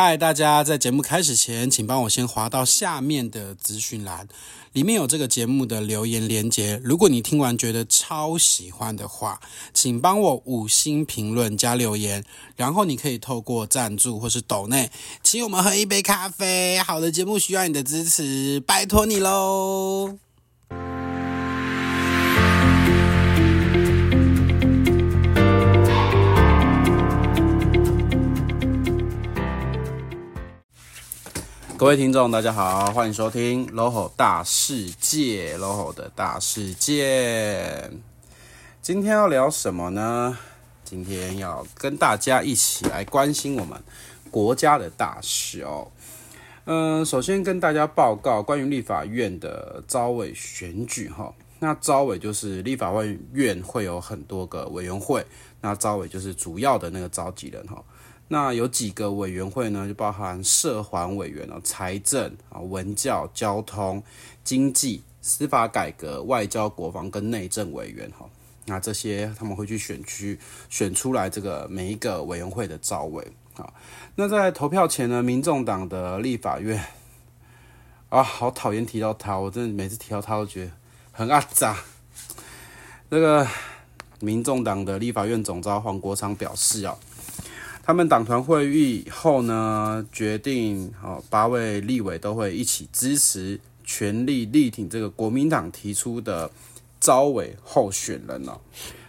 嗨，大家在节目开始前，请帮我先滑到下面的资讯栏，里面有这个节目的留言连接。如果你听完觉得超喜欢的话，请帮我五星评论加留言，然后你可以透过赞助或是抖内，请我们喝一杯咖啡。好的节目需要你的支持，拜托你喽。各位听众，大家好，欢迎收听 LoHo 大世界，LoHo 的大世界。今天要聊什么呢？今天要跟大家一起来关心我们国家的大事哦。嗯，首先跟大家报告关于立法院的招委选举哈。那招委就是立法院会有很多个委员会，那招委就是主要的那个召集人哈。那有几个委员会呢？就包含社环委员哦，财政啊、文教、交通、经济、司法改革、外交、国防跟内政委员哈。那这些他们会去选区选出来这个每一个委员会的召委啊。那在投票前呢，民众党的立法院 啊，好讨厌提到他，我真的每次提到他都觉得很阿杂。这个民众党的立法院总召黄国昌表示啊。他们党团会议后呢，决定哦，八位立委都会一起支持，全力力挺这个国民党提出的招委候选人哦。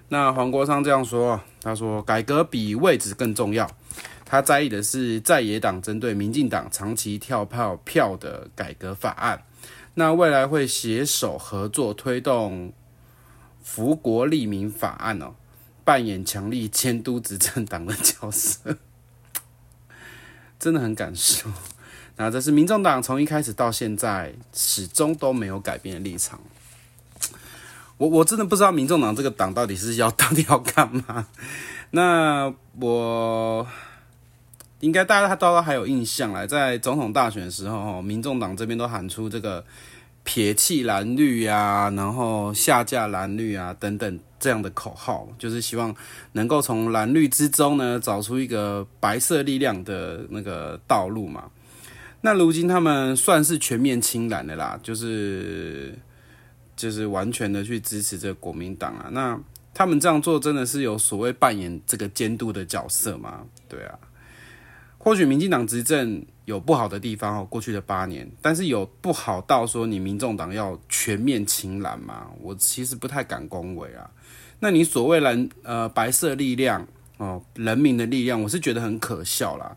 那黄国昌这样说，他说改革比位置更重要，他在意的是在野党针对民进党长期跳票票的改革法案。那未来会携手合作推动福国利民法案哦。扮演强力监督执政党的角色，真的很感受。那这是民众党从一开始到现在始终都没有改变的立场。我我真的不知道民众党这个党到底是要 到底要干嘛。那我应该大家都还有印象来，在总统大选的时候，民众党这边都喊出这个。撇弃蓝绿呀、啊，然后下架蓝绿啊，等等这样的口号，就是希望能够从蓝绿之中呢找出一个白色力量的那个道路嘛。那如今他们算是全面亲蓝的啦，就是就是完全的去支持这个国民党啊。那他们这样做真的是有所谓扮演这个监督的角色吗？对啊。或许民进党执政有不好的地方哦，过去的八年，但是有不好到说你民众党要全面亲蓝吗？我其实不太敢恭维啊。那你所谓蓝呃白色力量哦，人民的力量，我是觉得很可笑啦。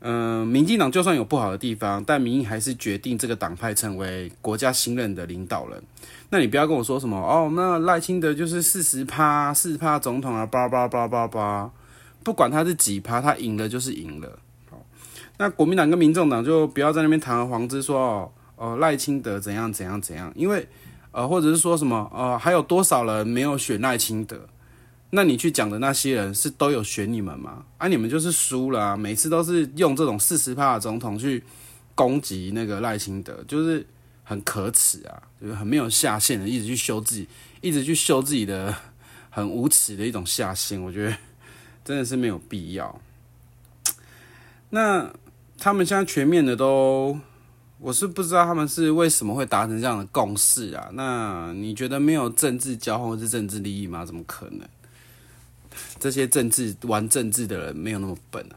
嗯、民进党就算有不好的地方，但民意还是决定这个党派成为国家新任的领导人。那你不要跟我说什么哦，那赖清德就是四十趴，四十趴总统啊，叭叭叭叭叭。不管他是几趴，他赢了就是赢了。好，那国民党跟民众党就不要在那边堂而皇之说哦，呃赖清德怎样怎样怎样，因为呃或者是说什么呃还有多少人没有选赖清德？那你去讲的那些人是都有选你们吗？啊，你们就是输了啊，每次都是用这种四十趴的总统去攻击那个赖清德，就是很可耻啊，就是很没有下限的，一直去修自己，一直去修自己的很无耻的一种下限，我觉得。真的是没有必要。那他们现在全面的都，我是不知道他们是为什么会达成这样的共识啊？那你觉得没有政治交换是政治利益吗？怎么可能？这些政治玩政治的人没有那么笨啊。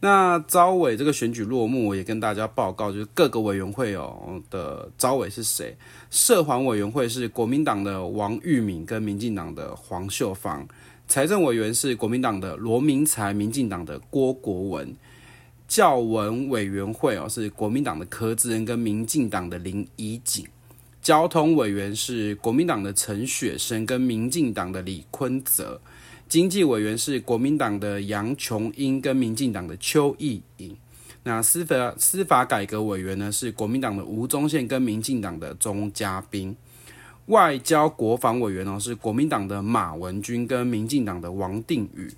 那招委这个选举落幕，我也跟大家报告，就是各个委员会哦的招委是谁？社环委员会是国民党的王玉敏跟民进党的黄秀芳。财政委员是国民党的罗明才，民进党的郭国文；教文委员会哦是国民党的柯志恩跟民进党的林怡景；交通委员是国民党的陈雪生跟民进党的李坤泽；经济委员是国民党的杨琼英跟民进党的邱意莹；那司法司法改革委员呢是国民党的吴宗宪跟民进党的钟嘉宾。外交国防委员哦，是国民党的马文君跟民进党的王定宇。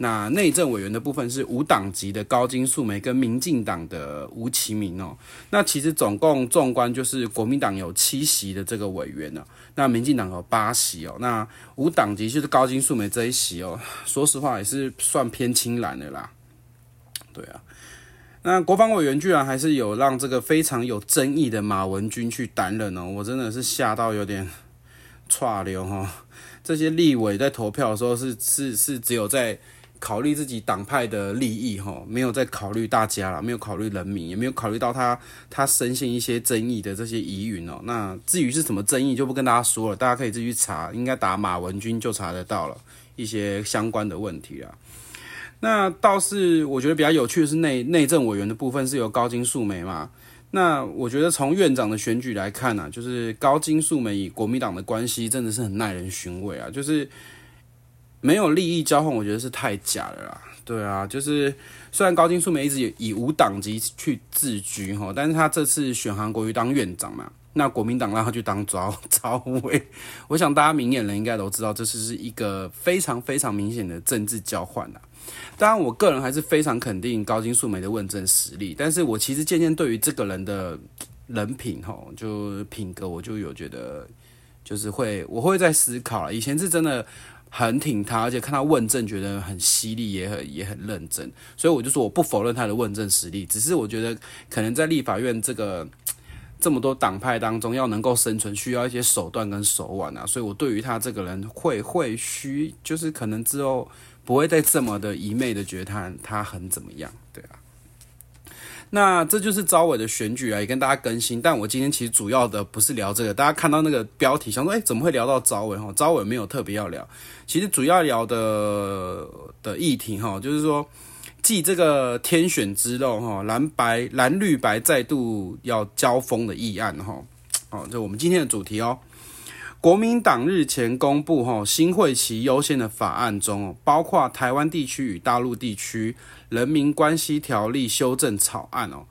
那内政委员的部分是无党籍的高金素梅跟民进党的吴其明哦。那其实总共纵观就是国民党有七席的这个委员呢，那民进党有八席哦。那无党籍就是高金素梅这一席哦，说实话也是算偏青蓝的啦。对啊，那国防委员居然还是有让这个非常有争议的马文君去担任哦，我真的是吓到有点剉流哈。这些立委在投票的时候是是是只有在考虑自己党派的利益哈，没有在考虑大家了，没有考虑人民，也没有考虑到他他深陷一些争议的这些疑云哦。那至于是什么争议，就不跟大家说了，大家可以自己去查，应该打马文君就查得到了一些相关的问题啊。那倒是我觉得比较有趣的是内内政委员的部分是由高金素梅嘛。那我觉得从院长的选举来看呢、就是高金素梅与国民党的关系真的是很耐人寻味啊，就是没有利益交换，我觉得是太假了啦。对啊，就是虽然高金素梅一直以以无党籍去自居哈，但是他这次选韩国瑜当院长嘛。那国民党让他去当召召 委，我想大家明眼人应该都知道，这是是一个非常非常明显的政治交换呐。当然，我个人还是非常肯定高金素梅的问政实力，但是我其实渐渐对于这个人的人品吼，就品格，我就有觉得，就是会我会在思考。以前是真的很挺他，而且看他问政觉得很犀利，也很也很认真，所以我就说我不否认他的问政实力，只是我觉得可能在立法院这个。这么多党派当中，要能够生存，需要一些手段跟手腕啊，所以我对于他这个人会会需，就是可能之后不会再这么的一昧的觉得他他很怎么样，对啊。那这就是招委的选举啊，也跟大家更新。但我今天其实主要的不是聊这个，大家看到那个标题，想说，哎，怎么会聊到招委？哈，招委没有特别要聊，其实主要聊的的议题哈，就是说。继这个天选之肉哈，蓝白蓝绿白再度要交锋的议案哈，哦，就我们今天的主题哦。国民党日前公布哈新会期优先的法案中，包括台湾地区与大陆地区人民关系条例修正草案哦。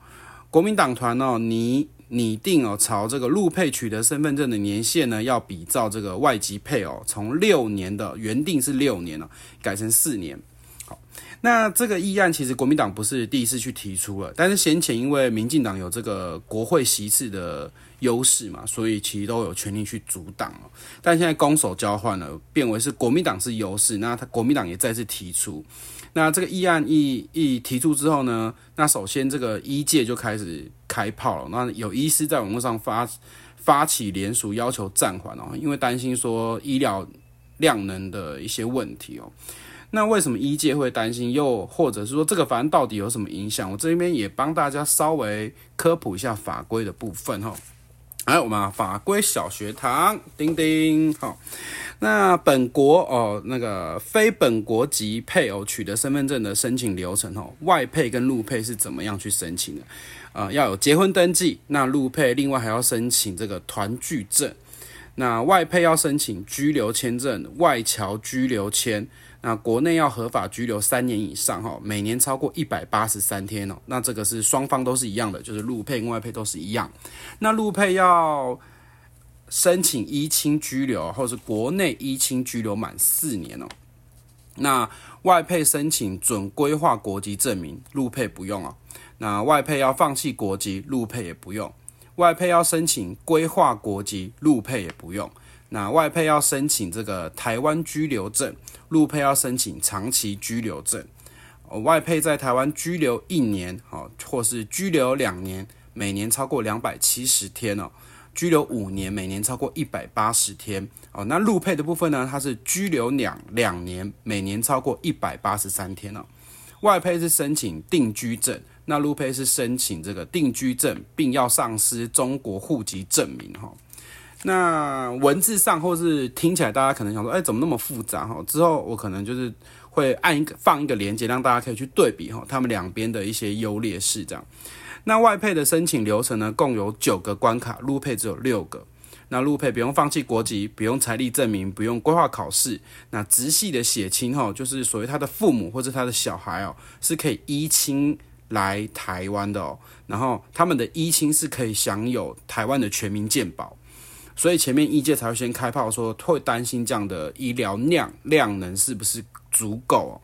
国民党团哦拟拟定哦朝这个陆配取得身份证的年限呢，要比照这个外籍配偶从六年的原定是六年了，改成四年。好那这个议案其实国民党不是第一次去提出了，但是先前因为民进党有这个国会席次的优势嘛，所以其实都有权利去阻挡。但现在攻守交换了，变为是国民党是优势，那他国民党也再次提出。那这个议案一一提出之后呢，那首先这个医界就开始开炮了。那有医师在网络上发发起联署，要求暂缓哦，因为担心说医疗量能的一些问题哦。那为什么医界会担心？又或者是说这个法案到底有什么影响？我这边也帮大家稍微科普一下法规的部分哈。来，我们法规小学堂，叮叮，好。那本国哦，那个非本国籍配偶取得身份证的申请流程哦，外配跟陆配是怎么样去申请的？呃，要有结婚登记，那陆配另外还要申请这个团聚证，那外配要申请居留签证、外侨居留签。那国内要合法拘留三年以上，哈，每年超过一百八十三天哦。那这个是双方都是一样的，就是陆配跟外配都是一样。那陆配要申请依亲拘留，或是国内依亲拘留满四年哦。那外配申请准规划国籍证明，陆配不用哦。那外配要放弃国籍，陆配也不用。外配要申请规划国籍，陆配也不用。那外配要申请这个台湾居留证，陆配要申请长期居留证。外配在台湾居留一年，哦，或是居留两年，每年超过两百七十天哦。居留五年，每年超过一百八十天哦。那陆配的部分呢，它是居留两两年，每年超过一百八十三天哦。外配是申请定居证，那陆配是申请这个定居证，并要丧失中国户籍证明哈。那文字上或是听起来，大家可能想说，哎，怎么那么复杂哈？之后我可能就是会按一个放一个连接，让大家可以去对比哈，他们两边的一些优劣势这样。那外配的申请流程呢，共有九个关卡，陆配只有六个。那陆配不用放弃国籍，不用财力证明，不用规划考试。那直系的血亲哈，就是所谓他的父母或者他的小孩哦，是可以依亲来台湾的哦。然后他们的依亲是可以享有台湾的全民健保。所以前面医界才会先开炮说，会担心这样的医疗量量能是不是足够？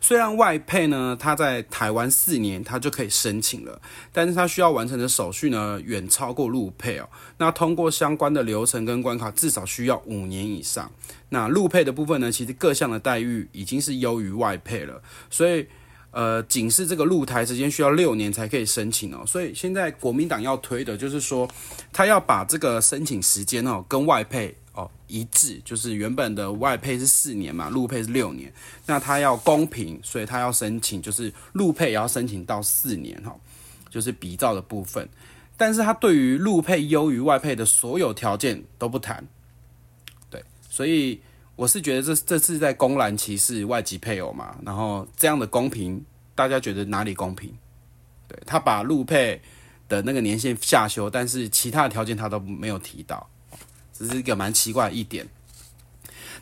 虽然外配呢，他在台湾四年他就可以申请了，但是他需要完成的手续呢，远超过陆配哦。那通过相关的流程跟关卡，至少需要五年以上。那陆配的部分呢，其实各项的待遇已经是优于外配了，所以。呃，仅是这个入台时间需要六年才可以申请哦，所以现在国民党要推的就是说，他要把这个申请时间哦跟外配哦一致，就是原本的外配是四年嘛，入配是六年，那他要公平，所以他要申请就是入配也要申请到四年哈，就是比照的部分，但是他对于入配优于外配的所有条件都不谈，对，所以。我是觉得这这是在公然歧视外籍配偶嘛，然后这样的公平，大家觉得哪里公平？对，他把陆配的那个年限下修，但是其他的条件他都没有提到，这是一个蛮奇怪的一点。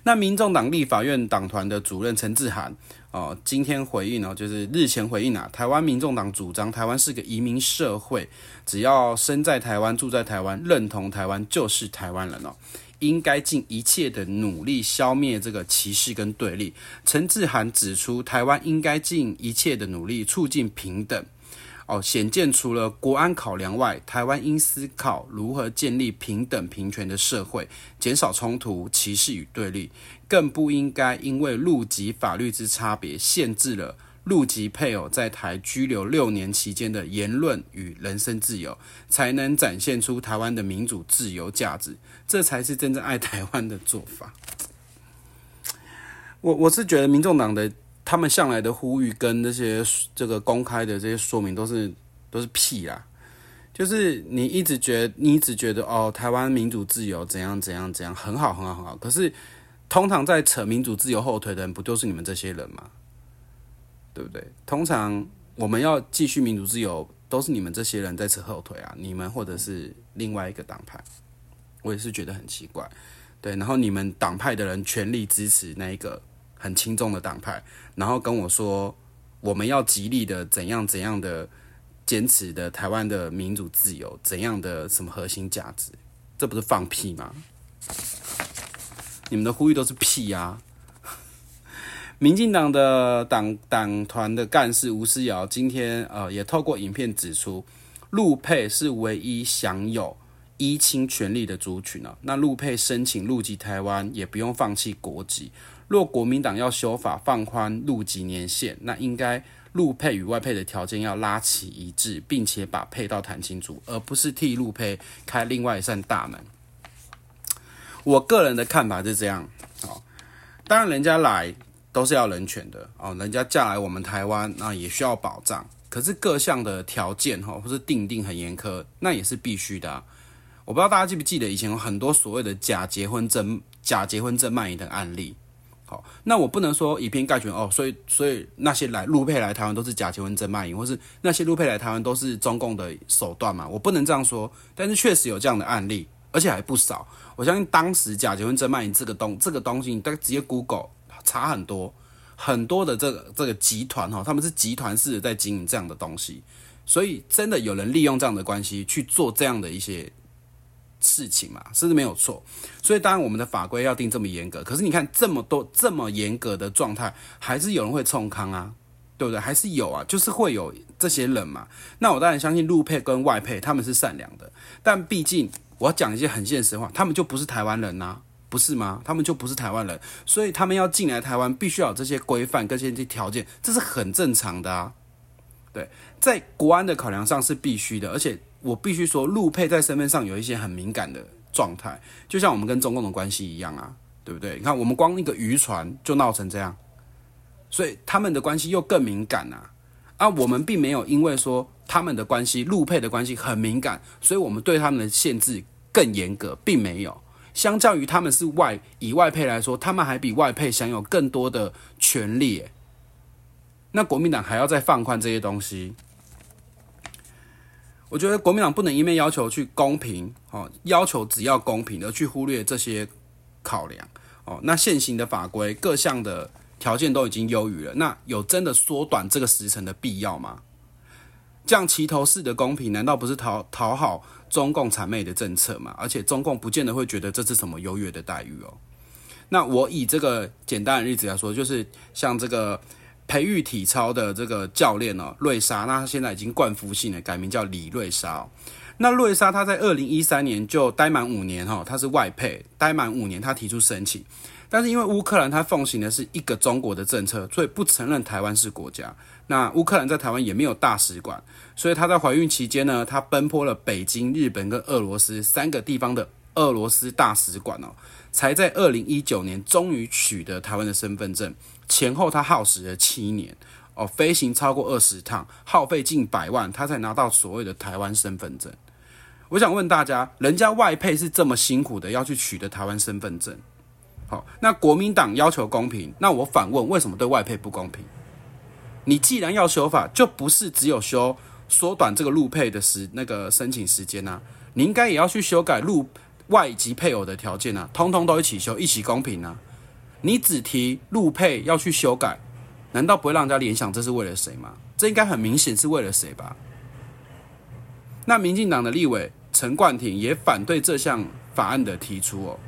那民众党立法院党团的主任陈志涵哦，今天回应哦，就是日前回应啊，台湾民众党主张台湾是个移民社会，只要生在台湾、住在台湾、认同台湾就是台湾人哦。应该尽一切的努力消灭这个歧视跟对立。陈志涵指出，台湾应该尽一切的努力促进平等。哦，显见除了国安考量外，台湾应思考如何建立平等平权的社会，减少冲突、歧视与对立，更不应该因为陆籍法律之差别，限制了。陆籍配偶在台居留六年期间的言论与人身自由，才能展现出台湾的民主自由价值，这才是真正爱台湾的做法。我我是觉得，民众党的他们向来的呼吁跟那些这个公开的这些说明都是都是屁啦，就是你一直觉得你一直觉得哦，台湾民主自由怎样怎样怎样很好很好很好，可是通常在扯民主自由后腿的人，不就是你们这些人吗？对不对？通常我们要继续民主自由，都是你们这些人在扯后腿啊！你们或者是另外一个党派，我也是觉得很奇怪。对，然后你们党派的人全力支持那一个很轻重的党派，然后跟我说我们要极力的怎样怎样的坚持的台湾的民主自由，怎样的什么核心价值，这不是放屁吗？你们的呼吁都是屁呀！民进党的党党团的干事吴思瑶今天呃也透过影片指出，陆配是唯一享有依亲权利的族群呢。那陆配申请入籍台湾也不用放弃国籍。若国民党要修法放宽入籍年限，那应该陆配与外配的条件要拉齐一致，并且把配套谈清楚，而不是替陆配开另外一扇大门。我个人的看法是这样，好，当然人家来。都是要人权的哦，人家嫁来我们台湾，那也需要保障。可是各项的条件哈，或是定定很严苛，那也是必须的啊。我不知道大家记不记得以前有很多所谓的假结婚证、假结婚证卖淫的案例。好，那我不能说以偏概全哦，所以所以那些来陆配来台湾都是假结婚证卖淫，或是那些陆配来台湾都是中共的手段嘛？我不能这样说，但是确实有这样的案例，而且还不少。我相信当时假结婚证卖淫这个东这个东西，你大概直接 Google。差很多，很多的这个这个集团哈，他们是集团式的在经营这样的东西，所以真的有人利用这样的关系去做这样的一些事情嘛，是不是没有错？所以当然我们的法规要定这么严格，可是你看这么多这么严格的状态，还是有人会冲康啊，对不对？还是有啊，就是会有这些人嘛。那我当然相信陆配跟外配他们是善良的，但毕竟我要讲一些很现实的话，他们就不是台湾人呐。不是吗？他们就不是台湾人，所以他们要进来台湾，必须要有这些规范跟这些条件，这是很正常的啊。对，在国安的考量上是必须的，而且我必须说，陆配在身份上有一些很敏感的状态，就像我们跟中共的关系一样啊，对不对？你看，我们光一个渔船就闹成这样，所以他们的关系又更敏感啊。啊，我们并没有因为说他们的关系，陆配的关系很敏感，所以我们对他们的限制更严格，并没有。相较于他们是外以外配来说，他们还比外配享有更多的权利。那国民党还要再放宽这些东西，我觉得国民党不能一面要求去公平哦，要求只要公平，而去忽略这些考量哦。那现行的法规各项的条件都已经优于了，那有真的缩短这个时程的必要吗？这样齐头式的公平，难道不是讨讨好中共谄媚的政策吗？而且中共不见得会觉得这是什么优越的待遇哦。那我以这个简单的例子来说，就是像这个培育体操的这个教练哦，瑞莎，那他现在已经冠夫姓了，改名叫李瑞莎。那瑞莎他在二零一三年就待满五年哈，他是外配，待满五年他提出申请，但是因为乌克兰他奉行的是一个中国的政策，所以不承认台湾是国家。那乌克兰在台湾也没有大使馆，所以她在怀孕期间呢，她奔波了北京、日本跟俄罗斯三个地方的俄罗斯大使馆哦，才在二零一九年终于取得台湾的身份证。前后她耗时了七年哦，飞行超过二十趟，耗费近百万，她才拿到所谓的台湾身份证。我想问大家，人家外配是这么辛苦的要去取得台湾身份证，好，那国民党要求公平，那我反问，为什么对外配不公平？你既然要修法，就不是只有修缩短这个陆配的时那个申请时间啊，你应该也要去修改陆外籍配偶的条件啊，通通都一起修，一起公平啊。你只提陆配要去修改，难道不会让人家联想这是为了谁吗？这应该很明显是为了谁吧？那民进党的立委陈冠廷也反对这项法案的提出哦。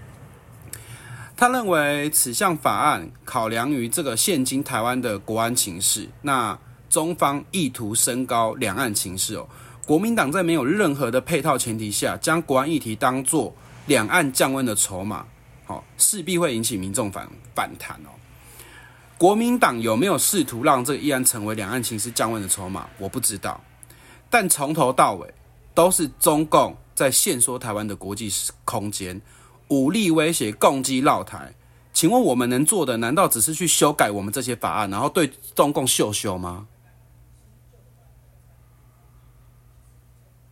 他认为此项法案考量于这个现今台湾的国安情势，那中方意图升高两岸情势哦。国民党在没有任何的配套前提下，将国安议题当作两岸降温的筹码，好，势必会引起民众反反弹哦。国民党有没有试图让这个议案成为两岸情势降温的筹码？我不知道，但从头到尾都是中共在限缩台湾的国际空间。武力威胁、攻击、绕台，请问我们能做的，难道只是去修改我们这些法案，然后对中共秀秀吗？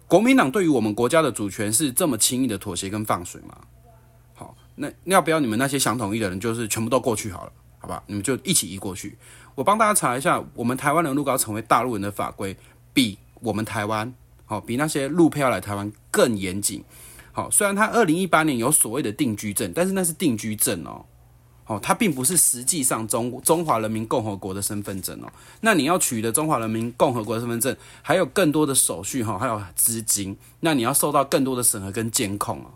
国民党对于我们国家的主权是这么轻易的妥协跟放水吗？好，那要不要你们那些想统一的人，就是全部都过去好了，好吧？你们就一起移过去。我帮大家查一下，我们台湾人如果要成为大陆人的法规，比我们台湾好，比那些陆配要来台湾更严谨。好，虽然他二零一八年有所谓的定居证，但是那是定居证哦，哦，他并不是实际上中中华人民共和国的身份证哦。那你要取得中华人民共和国的身份证，还有更多的手续哈，还有资金，那你要受到更多的审核跟监控哦。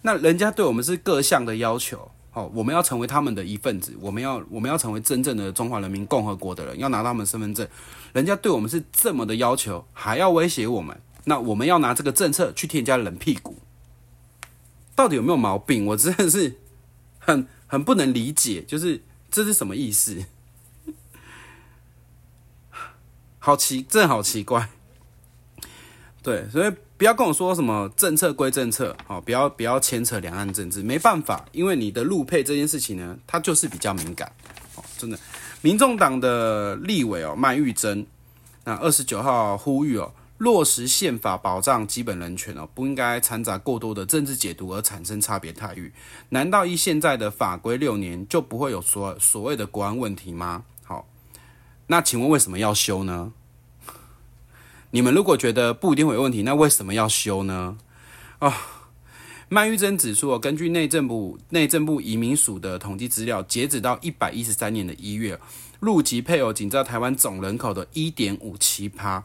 那人家对我们是各项的要求，哦，我们要成为他们的一份子，我们要我们要成为真正的中华人民共和国的人，要拿到他们身份证，人家对我们是这么的要求，还要威胁我们。那我们要拿这个政策去替人家冷屁股，到底有没有毛病？我真的是很 很不能理解，就是这是什么意思？好奇，真的好奇怪。对，所以不要跟我说什么政策归政策，好，不要不要牵扯两岸政治，没办法，因为你的陆配这件事情呢，它就是比较敏感。哦，真的，民众党的立委哦，麦玉珍，那二十九号呼吁哦。落实宪法保障基本人权哦，不应该掺杂过多的政治解读而产生差别待遇。难道依现在的法规六年就不会有所所谓的国安问题吗？好，那请问为什么要修呢？你们如果觉得不一定会有问题，那为什么要修呢？哦，麦玉珍指出，根据内政部内政部移民署的统计资料，截止到一百一十三年的一月，陆籍配偶仅占台湾总人口的一点五七趴。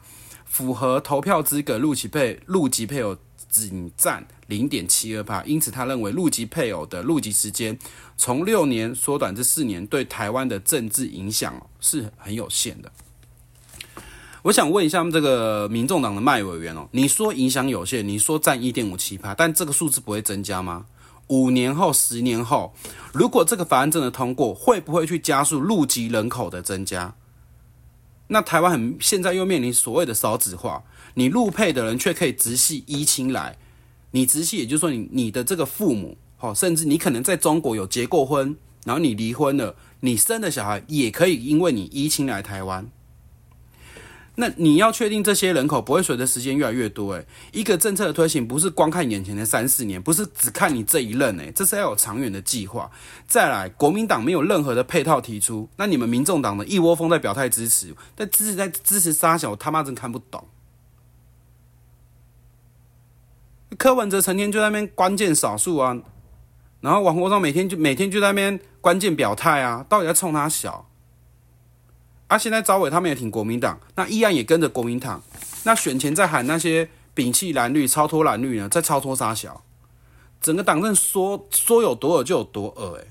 符合投票资格陆籍配陆籍配偶仅占零点七二趴，因此他认为陆籍配偶的入籍时间从六年缩短至四年，对台湾的政治影响是很有限的。我想问一下这个民众党的麦委员哦，你说影响有限，你说占一点五七趴，但这个数字不会增加吗？五年后、十年后，如果这个法案真的通过，会不会去加速陆籍人口的增加？那台湾很现在又面临所谓的少子化，你入配的人却可以直系依亲来，你直系也就是说你你的这个父母，好，甚至你可能在中国有结过婚，然后你离婚了，你生的小孩也可以因为你依亲来台湾。那你要确定这些人口不会随着时间越来越多，诶，一个政策的推行不是光看眼前的三四年，不是只看你这一任，诶，这是要有长远的计划。再来，国民党没有任何的配套提出，那你们民众党的一窝蜂在表态支持，但支持在支持三小，他妈真看不懂。柯文哲成天就在那边关键少数啊，然后王国璋每天就每天就在那边关键表态啊，到底在冲他小？啊，现在召委他们也挺国民党，那议案也跟着国民党，那选前在喊那些摒弃蓝绿、超脱蓝绿呢，在超脱三小，整个党政说说有多恶就有多恶诶。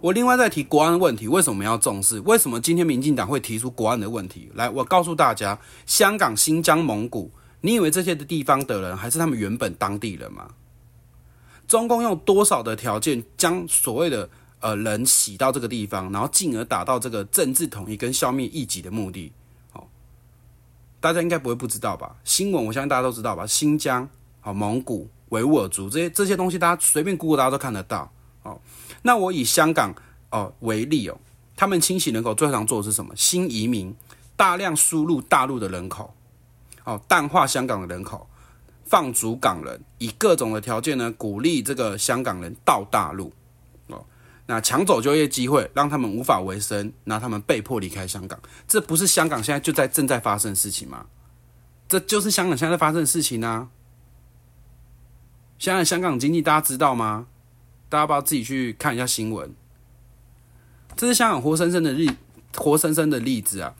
我另外再提国安问题，为什么要重视？为什么今天民进党会提出国安的问题？来，我告诉大家，香港、新疆、蒙古，你以为这些的地方的人还是他们原本当地人吗？中共用多少的条件将所谓的呃人洗到这个地方，然后进而达到这个政治统一跟消灭异己的目的？哦，大家应该不会不知道吧？新闻我相信大家都知道吧？新疆、好蒙古、维吾尔族这些这些东西，大家随便 Google 大家都看得到。哦，那我以香港哦为例哦，他们清洗人口最常做的是什么？新移民，大量输入大陆的人口，哦，淡化香港的人口。放逐港人，以各种的条件呢，鼓励这个香港人到大陆，那抢走就业机会，让他们无法维生，那他们被迫离开香港。这不是香港现在就在正在发生的事情吗？这就是香港现在在发生的事情啊！现在香港经济大家知道吗？大家不要自己去看一下新闻。这是香港活生生的例，活生生的例子啊！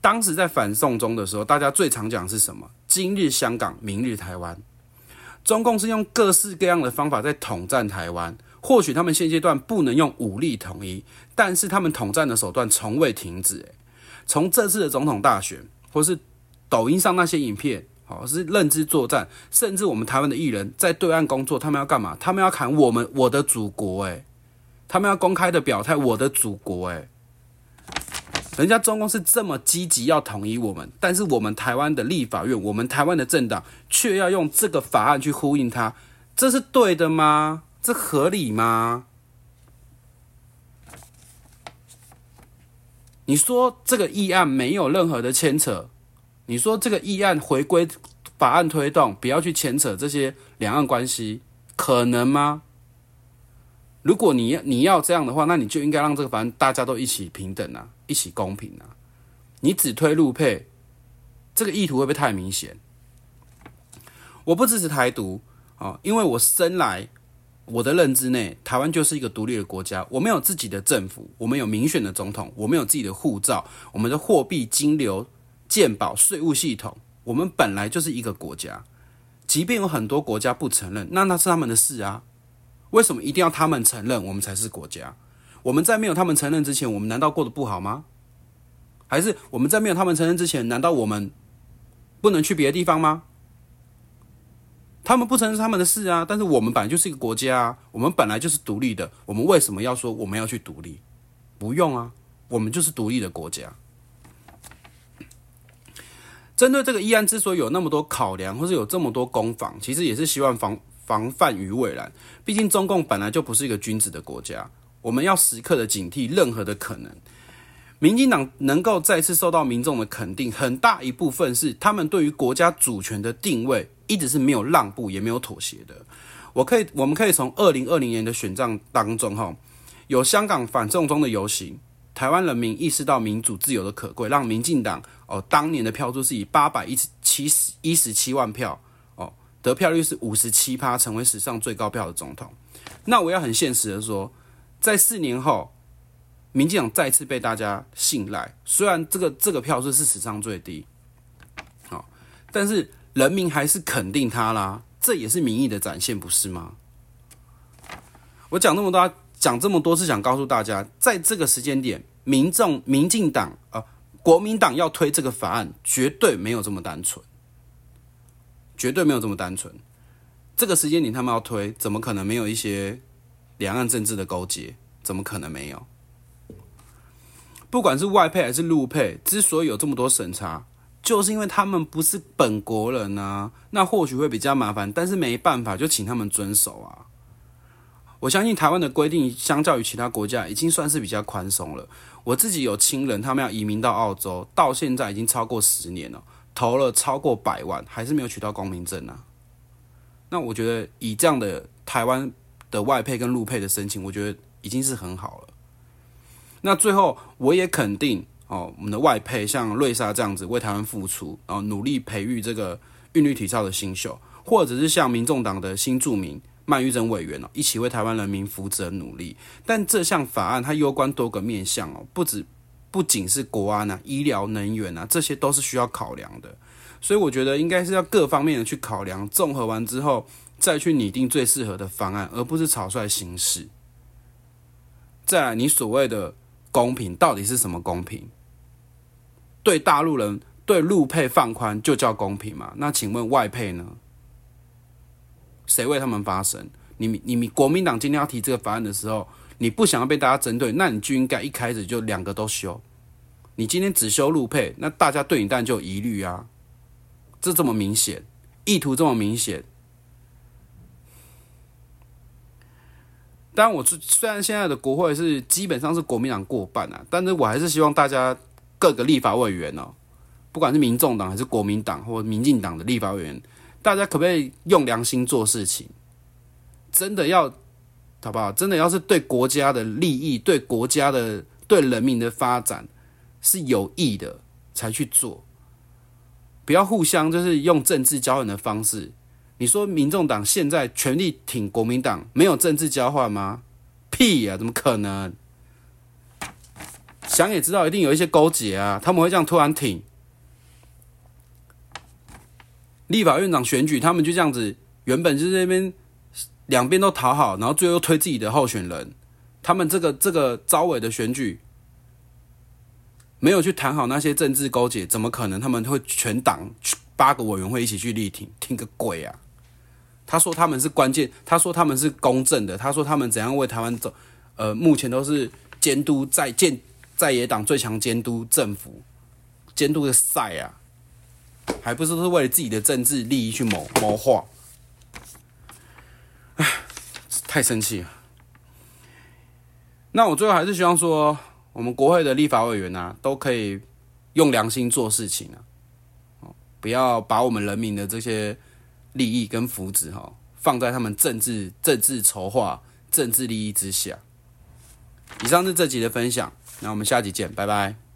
当时在反送中的时候，大家最常讲的是什么？今日香港，明日台湾。中共是用各式各样的方法在统战台湾。或许他们现阶段不能用武力统一，但是他们统战的手段从未停止。从这次的总统大选，或是抖音上那些影片，好是认知作战，甚至我们台湾的艺人，在对岸工作，他们要干嘛？他们要砍我们我的祖国，诶，他们要公开的表态我的祖国，诶。人家中共是这么积极要统一我们，但是我们台湾的立法院，我们台湾的政党却要用这个法案去呼应他，这是对的吗？这合理吗？你说这个议案没有任何的牵扯，你说这个议案回归法案推动，不要去牵扯这些两岸关系，可能吗？如果你要你要这样的话，那你就应该让这个法案大家都一起平等啊，一起公平啊。你只推陆配，这个意图会不会太明显？我不支持台独啊，因为我生来我的认知内，台湾就是一个独立的国家。我们有自己的政府，我们有民选的总统，我们有自己的护照，我们的货币、金流、鉴保、税务系统，我们本来就是一个国家。即便有很多国家不承认，那那是他们的事啊。为什么一定要他们承认我们才是国家？我们在没有他们承认之前，我们难道过得不好吗？还是我们在没有他们承认之前，难道我们不能去别的地方吗？他们不承认是他们的事啊，但是我们本来就是一个国家啊，我们本来就是独立的，我们为什么要说我们要去独立？不用啊，我们就是独立的国家。针对这个议案，之所以有那么多考量，或是有这么多攻防，其实也是希望防。防范于未然，毕竟中共本来就不是一个君子的国家，我们要时刻的警惕任何的可能。民进党能够再次受到民众的肯定，很大一部分是他们对于国家主权的定位一直是没有让步，也没有妥协的。我可以，我们可以从二零二零年的选战当中，哈，有香港反送中的游行，台湾人民意识到民主自由的可贵，让民进党哦当年的票数是以八百一十七十一十七万票。哦得票率是五十七趴，成为史上最高票的总统。那我要很现实的说，在四年后，民进党再次被大家信赖。虽然这个这个票数是史上最低，好，但是人民还是肯定他啦。这也是民意的展现，不是吗？我讲那么多，讲这么多是想告诉大家，在这个时间点，民众、民进党啊，国民党要推这个法案，绝对没有这么单纯。绝对没有这么单纯。这个时间点他们要推，怎么可能没有一些两岸政治的勾结？怎么可能没有？不管是外配还是陆配，之所以有这么多审查，就是因为他们不是本国人啊。那或许会比较麻烦，但是没办法，就请他们遵守啊。我相信台湾的规定，相较于其他国家，已经算是比较宽松了。我自己有亲人，他们要移民到澳洲，到现在已经超过十年了。投了超过百万，还是没有取到公民证啊？那我觉得以这样的台湾的外配跟陆配的申请，我觉得已经是很好了。那最后我也肯定哦，我们的外配像瑞莎这样子为台湾付出，然后努力培育这个韵律体操的新秀，或者是像民众党的新著名曼玉珍委员哦，一起为台湾人民福祉努力。但这项法案它攸关多个面向哦，不止。不仅是国安啊、医疗、能源啊，这些都是需要考量的，所以我觉得应该是要各方面的去考量，综合完之后再去拟定最适合的方案，而不是草率行事。再来，你所谓的公平到底是什么公平？对大陆人对陆配放宽就叫公平吗？那请问外配呢？谁为他们发声？你你你国民党今天要提这个法案的时候，你不想要被大家针对，那你就应该一开始就两个都修。你今天只修陆配，那大家对你当然就有疑虑啊。这这么明显，意图这么明显。当然，我虽然现在的国会是基本上是国民党过半啊，但是我还是希望大家各个立法委员哦，不管是民众党还是国民党或民进党的立法委员，大家可不可以用良心做事情？真的要好不好？真的要是对国家的利益、对国家的、对人民的发展是有益的，才去做。不要互相就是用政治交换的方式。你说民众党现在全力挺国民党，没有政治交换吗？屁呀、怎么可能？想也知道，一定有一些勾结啊，他们会这样突然挺立法院长选举，他们就这样子，原本就是那边。两边都讨好，然后最后推自己的候选人。他们这个这个招委的选举没有去谈好那些政治勾结，怎么可能他们会全党八个委员会一起去力挺？挺个鬼啊！他说他们是关键，他说他们是公正的，他说他们怎样为台湾走？呃，目前都是监督在建在野党最强监督政府监督的赛啊，还不是都是为了自己的政治利益去谋谋划？唉，太生气了。那我最后还是希望说，我们国会的立法委员啊，都可以用良心做事情啊，不要把我们人民的这些利益跟福祉哈，放在他们政治政治筹划、政治利益之下。以上是这集的分享，那我们下集见，拜拜。